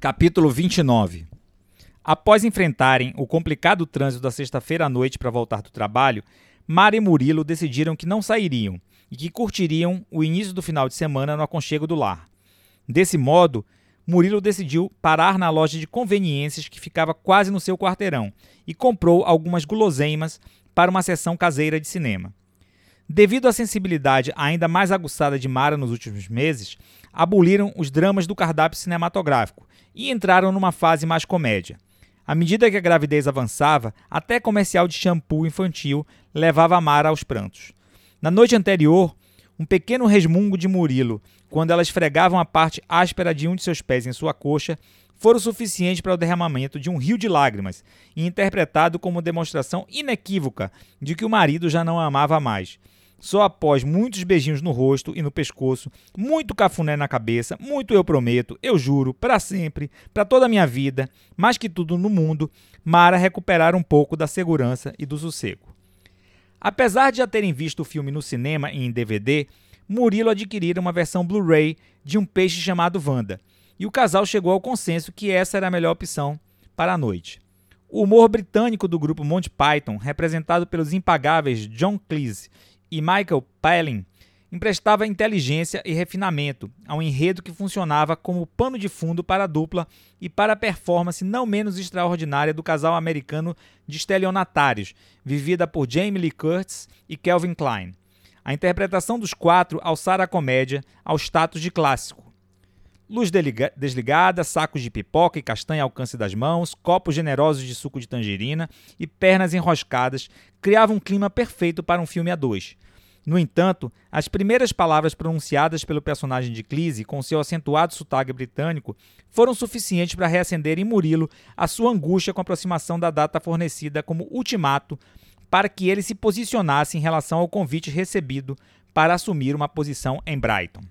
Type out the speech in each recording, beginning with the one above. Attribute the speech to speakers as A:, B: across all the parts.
A: Capítulo 29 Após enfrentarem o complicado trânsito da sexta-feira à noite para voltar do trabalho, Mara e Murilo decidiram que não sairiam e que curtiriam o início do final de semana no aconchego do lar. Desse modo, Murilo decidiu parar na loja de conveniências que ficava quase no seu quarteirão e comprou algumas guloseimas para uma sessão caseira de cinema. Devido à sensibilidade ainda mais aguçada de Mara nos últimos meses, aboliram os dramas do cardápio cinematográfico e entraram numa fase mais comédia. À medida que a gravidez avançava, até comercial de shampoo infantil levava Mara aos prantos. Na noite anterior, um pequeno resmungo de Murilo, quando ela esfregava a parte áspera de um de seus pés em sua coxa, foram suficiente para o derramamento de um rio de lágrimas e interpretado como demonstração inequívoca de que o marido já não a amava mais só após muitos beijinhos no rosto e no pescoço, muito cafuné na cabeça, muito eu prometo, eu juro, para sempre, para toda a minha vida, mais que tudo no mundo, Mara recuperar um pouco da segurança e do sossego. Apesar de já terem visto o filme no cinema e em DVD, Murilo adquirira uma versão Blu-ray de um peixe chamado Wanda, e o casal chegou ao consenso que essa era a melhor opção para a noite. O humor britânico do grupo Monty Python, representado pelos impagáveis John Cleese e Michael Palin emprestava inteligência e refinamento a um enredo que funcionava como pano de fundo para a dupla e para a performance não menos extraordinária do casal americano de estelionatários, vivida por Jamie Lee Curtis e Kelvin Klein. A interpretação dos quatro alçara a comédia ao status de clássico. Luz desligada, sacos de pipoca e castanha ao alcance das mãos, copos generosos de suco de tangerina e pernas enroscadas criavam um clima perfeito para um filme a dois. No entanto, as primeiras palavras pronunciadas pelo personagem de Cleese, com seu acentuado sotaque britânico, foram suficientes para reacender em Murilo a sua angústia com a aproximação da data fornecida como ultimato para que ele se posicionasse em relação ao convite recebido para assumir uma posição em Brighton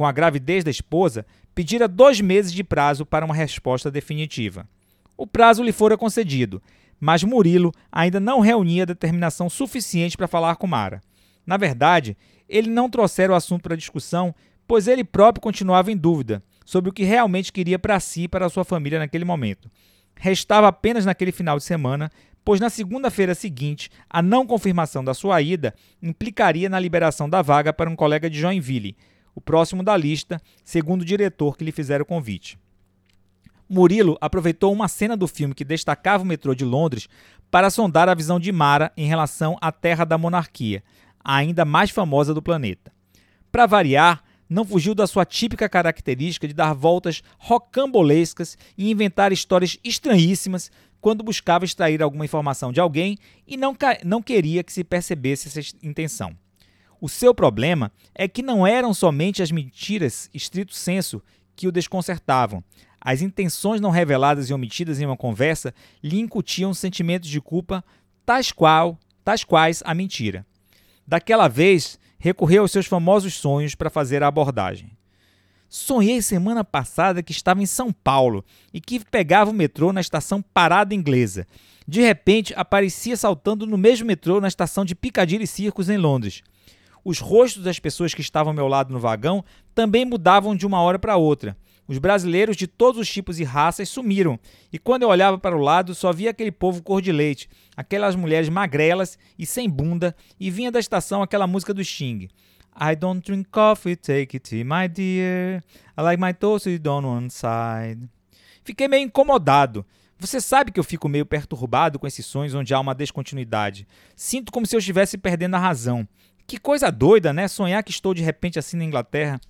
A: com a gravidez da esposa, pedira dois meses de prazo para uma resposta definitiva. O prazo lhe fora concedido, mas Murilo ainda não reunia determinação suficiente para falar com Mara. Na verdade, ele não trouxera o assunto para discussão, pois ele próprio continuava em dúvida sobre o que realmente queria para si e para sua família naquele momento. Restava apenas naquele final de semana, pois na segunda-feira seguinte, a não confirmação da sua ida implicaria na liberação da vaga para um colega de Joinville, o próximo da lista, segundo o diretor que lhe fizera o convite. Murilo aproveitou uma cena do filme que destacava o metrô de Londres para sondar a visão de Mara em relação à Terra da Monarquia, a ainda mais famosa do planeta. Para variar, não fugiu da sua típica característica de dar voltas rocambolescas e inventar histórias estranhíssimas quando buscava extrair alguma informação de alguém e não, não queria que se percebesse essa intenção. O seu problema é que não eram somente as mentiras, estrito senso, que o desconcertavam. As intenções não reveladas e omitidas em uma conversa lhe incutiam sentimentos de culpa, tais, qual, tais quais a mentira. Daquela vez, recorreu aos seus famosos sonhos para fazer a abordagem. Sonhei semana passada que estava em São Paulo e que pegava o metrô na estação Parada Inglesa. De repente, aparecia saltando no mesmo metrô na estação de Piccadilly Circus em Londres os rostos das pessoas que estavam ao meu lado no vagão também mudavam de uma hora para outra. Os brasileiros de todos os tipos e raças sumiram, e quando eu olhava para o lado, só via aquele povo cor de leite, aquelas mulheres magrelas e sem bunda, e vinha da estação aquela música do Sting. I don't drink coffee, take it tea, my dear. I like my toasted on one side. Fiquei meio incomodado. Você sabe que eu fico meio perturbado com esses sonhos onde há uma descontinuidade. Sinto como se eu estivesse perdendo a razão. Que coisa doida, né? Sonhar que estou de repente assim na Inglaterra.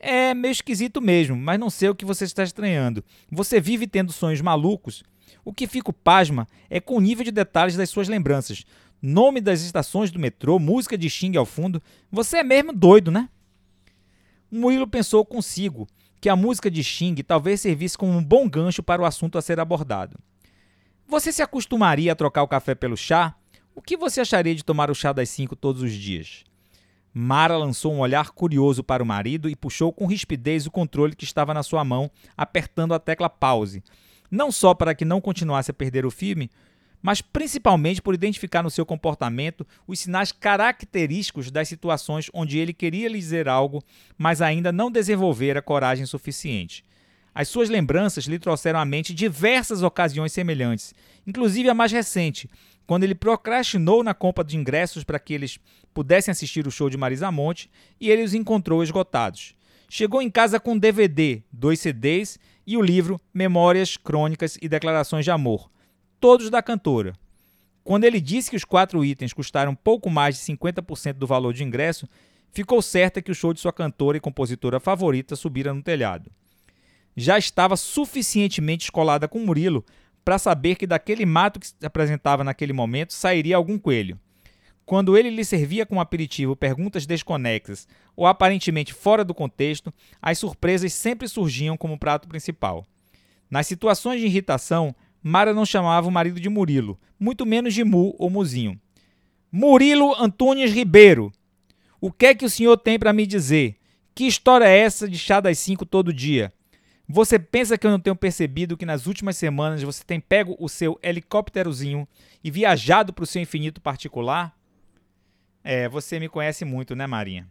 A: É meio esquisito mesmo, mas não sei o que você está estranhando. Você vive tendo sonhos malucos? O que fico pasma é com o nível de detalhes das suas lembranças. Nome das estações do metrô, música de Xing ao fundo. Você é mesmo doido, né? Murilo pensou consigo que a música de Xing talvez servisse como um bom gancho para o assunto a ser abordado. Você se acostumaria a trocar o café pelo chá? O que você acharia de tomar o chá das cinco todos os dias? Mara lançou um olhar curioso para o marido e puxou com rispidez o controle que estava na sua mão, apertando a tecla pause. Não só para que não continuasse a perder o filme, mas principalmente por identificar no seu comportamento os sinais característicos das situações onde ele queria lhe dizer algo, mas ainda não desenvolvera coragem suficiente. As suas lembranças lhe trouxeram à mente diversas ocasiões semelhantes, inclusive a mais recente, quando ele procrastinou na compra de ingressos para que eles pudessem assistir o show de Marisa Monte e ele os encontrou esgotados. Chegou em casa com um DVD, dois CDs e o livro Memórias, Crônicas e Declarações de Amor, todos da cantora. Quando ele disse que os quatro itens custaram pouco mais de 50% do valor de ingresso, ficou certa que o show de sua cantora e compositora favorita subira no telhado. Já estava suficientemente escolada com Murilo para saber que daquele mato que se apresentava naquele momento sairia algum coelho. Quando ele lhe servia como aperitivo perguntas desconexas ou aparentemente fora do contexto, as surpresas sempre surgiam como prato principal. Nas situações de irritação, Mara não chamava o marido de Murilo, muito menos de Mu ou Muzinho. Murilo Antunes Ribeiro, o que é que o senhor tem para me dizer? Que história é essa de chá das cinco todo dia? Você pensa que eu não tenho percebido que nas últimas semanas você tem pego o seu helicópterozinho e viajado para o seu infinito particular? É, você me conhece muito, né, Marinha?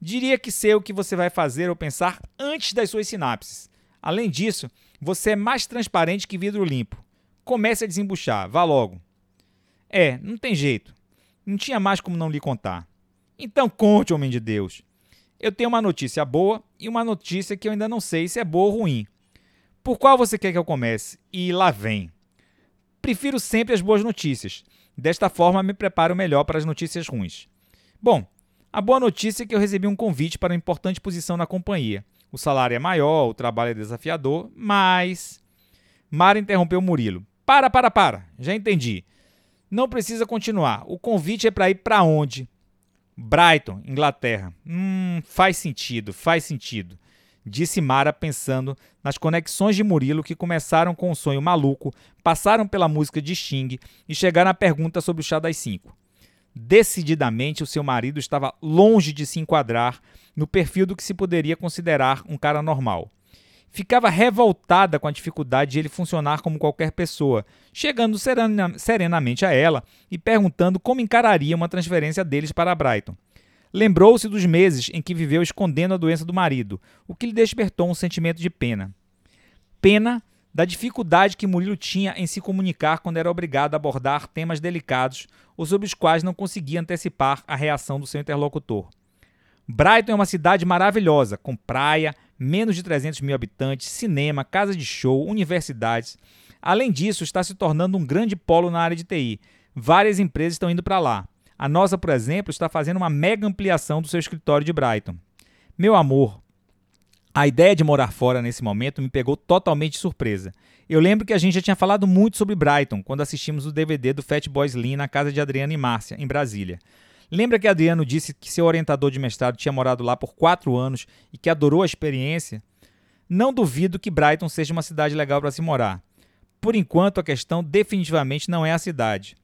A: Diria que sei o que você vai fazer ou pensar antes das suas sinapses. Além disso, você é mais transparente que vidro limpo. Comece a desembuchar, vá logo. É, não tem jeito. Não tinha mais como não lhe contar. Então conte, homem de Deus. Eu tenho uma notícia boa e uma notícia que eu ainda não sei se é boa ou ruim. Por qual você quer que eu comece? E lá vem. Prefiro sempre as boas notícias. Desta forma, me preparo melhor para as notícias ruins. Bom, a boa notícia é que eu recebi um convite para uma importante posição na companhia. O salário é maior, o trabalho é desafiador, mas. Mara interrompeu Murilo. Para, para, para. Já entendi. Não precisa continuar. O convite é para ir para onde? Brighton, Inglaterra. Hum, faz sentido, faz sentido. Disse Mara pensando nas conexões de Murilo que começaram com um sonho maluco, passaram pela música de Sting e chegaram à pergunta sobre o chá das cinco. Decididamente, o seu marido estava longe de se enquadrar no perfil do que se poderia considerar um cara normal. Ficava revoltada com a dificuldade de ele funcionar como qualquer pessoa, chegando serena, serenamente a ela e perguntando como encararia uma transferência deles para Brighton. Lembrou-se dos meses em que viveu escondendo a doença do marido, o que lhe despertou um sentimento de pena. Pena da dificuldade que Murilo tinha em se comunicar quando era obrigado a abordar temas delicados ou sobre os quais não conseguia antecipar a reação do seu interlocutor. Brighton é uma cidade maravilhosa, com praia, menos de 300 mil habitantes, cinema, casa de show, universidades. Além disso, está se tornando um grande polo na área de TI. Várias empresas estão indo para lá. A nossa, por exemplo, está fazendo uma mega ampliação do seu escritório de Brighton. Meu amor, a ideia de morar fora nesse momento me pegou totalmente de surpresa. Eu lembro que a gente já tinha falado muito sobre Brighton quando assistimos o DVD do Fat Boy Slim na casa de Adriana e Márcia, em Brasília. Lembra que Adriano disse que seu orientador de mestrado tinha morado lá por quatro anos e que adorou a experiência? Não duvido que Brighton seja uma cidade legal para se morar. Por enquanto, a questão definitivamente não é a cidade.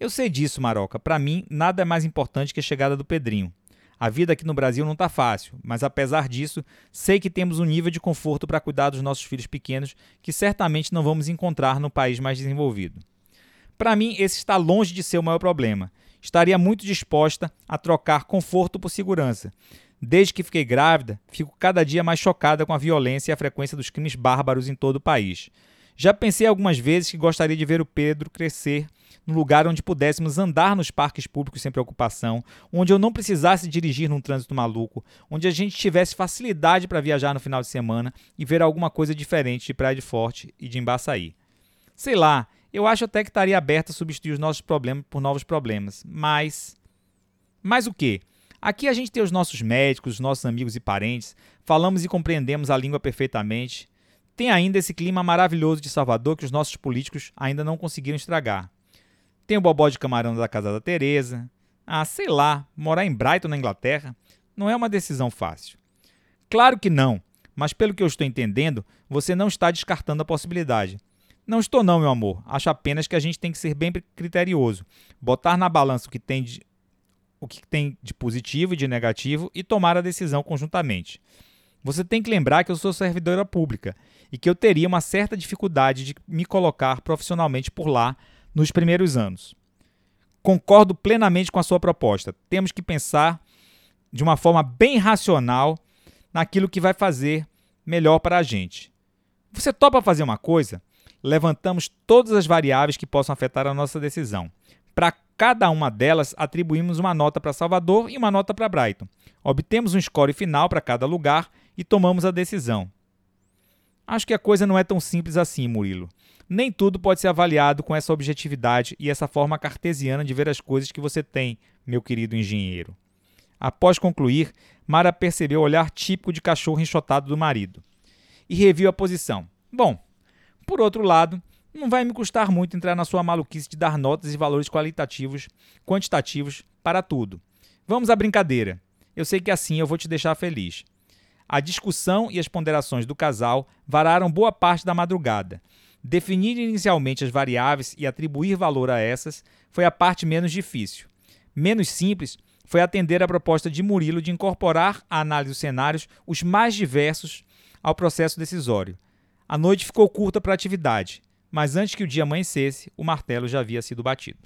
A: Eu sei disso, Maroca. Para mim, nada é mais importante que a chegada do Pedrinho. A vida aqui no Brasil não está fácil, mas apesar disso, sei que temos um nível de conforto para cuidar dos nossos filhos pequenos que certamente não vamos encontrar no país mais desenvolvido. Para mim, esse está longe de ser o maior problema. Estaria muito disposta a trocar conforto por segurança. Desde que fiquei grávida, fico cada dia mais chocada com a violência e a frequência dos crimes bárbaros em todo o país. Já pensei algumas vezes que gostaria de ver o Pedro crescer num lugar onde pudéssemos andar nos parques públicos sem preocupação, onde eu não precisasse dirigir num trânsito maluco, onde a gente tivesse facilidade para viajar no final de semana e ver alguma coisa diferente de Praia de Forte e de Embaçaí. Sei lá, eu acho até que estaria aberta a substituir os nossos problemas por novos problemas, mas. Mas o quê? Aqui a gente tem os nossos médicos, os nossos amigos e parentes, falamos e compreendemos a língua perfeitamente. Tem ainda esse clima maravilhoso de Salvador que os nossos políticos ainda não conseguiram estragar. Tem o bobó de camarão da casa da Teresa. Ah, sei lá, morar em Brighton, na Inglaterra, não é uma decisão fácil. Claro que não, mas pelo que eu estou entendendo, você não está descartando a possibilidade. Não estou não, meu amor. Acho apenas que a gente tem que ser bem criterioso. Botar na balança o que tem de, o que tem de positivo e de negativo e tomar a decisão conjuntamente. Você tem que lembrar que eu sou servidora pública e que eu teria uma certa dificuldade de me colocar profissionalmente por lá nos primeiros anos. Concordo plenamente com a sua proposta. Temos que pensar de uma forma bem racional naquilo que vai fazer melhor para a gente. Você topa fazer uma coisa? Levantamos todas as variáveis que possam afetar a nossa decisão. Para cada uma delas, atribuímos uma nota para Salvador e uma nota para Brighton. Obtemos um score final para cada lugar e tomamos a decisão. Acho que a coisa não é tão simples assim, Murilo. Nem tudo pode ser avaliado com essa objetividade e essa forma cartesiana de ver as coisas que você tem, meu querido engenheiro. Após concluir, Mara percebeu o olhar típico de cachorro enxotado do marido e reviu a posição. Bom, por outro lado, não vai me custar muito entrar na sua maluquice de dar notas e valores qualitativos, quantitativos para tudo. Vamos à brincadeira. Eu sei que assim eu vou te deixar feliz. A discussão e as ponderações do casal vararam boa parte da madrugada. Definir inicialmente as variáveis e atribuir valor a essas foi a parte menos difícil. Menos simples foi atender a proposta de Murilo de incorporar à análise dos cenários os mais diversos ao processo decisório. A noite ficou curta para a atividade, mas antes que o dia amanhecesse, o martelo já havia sido batido.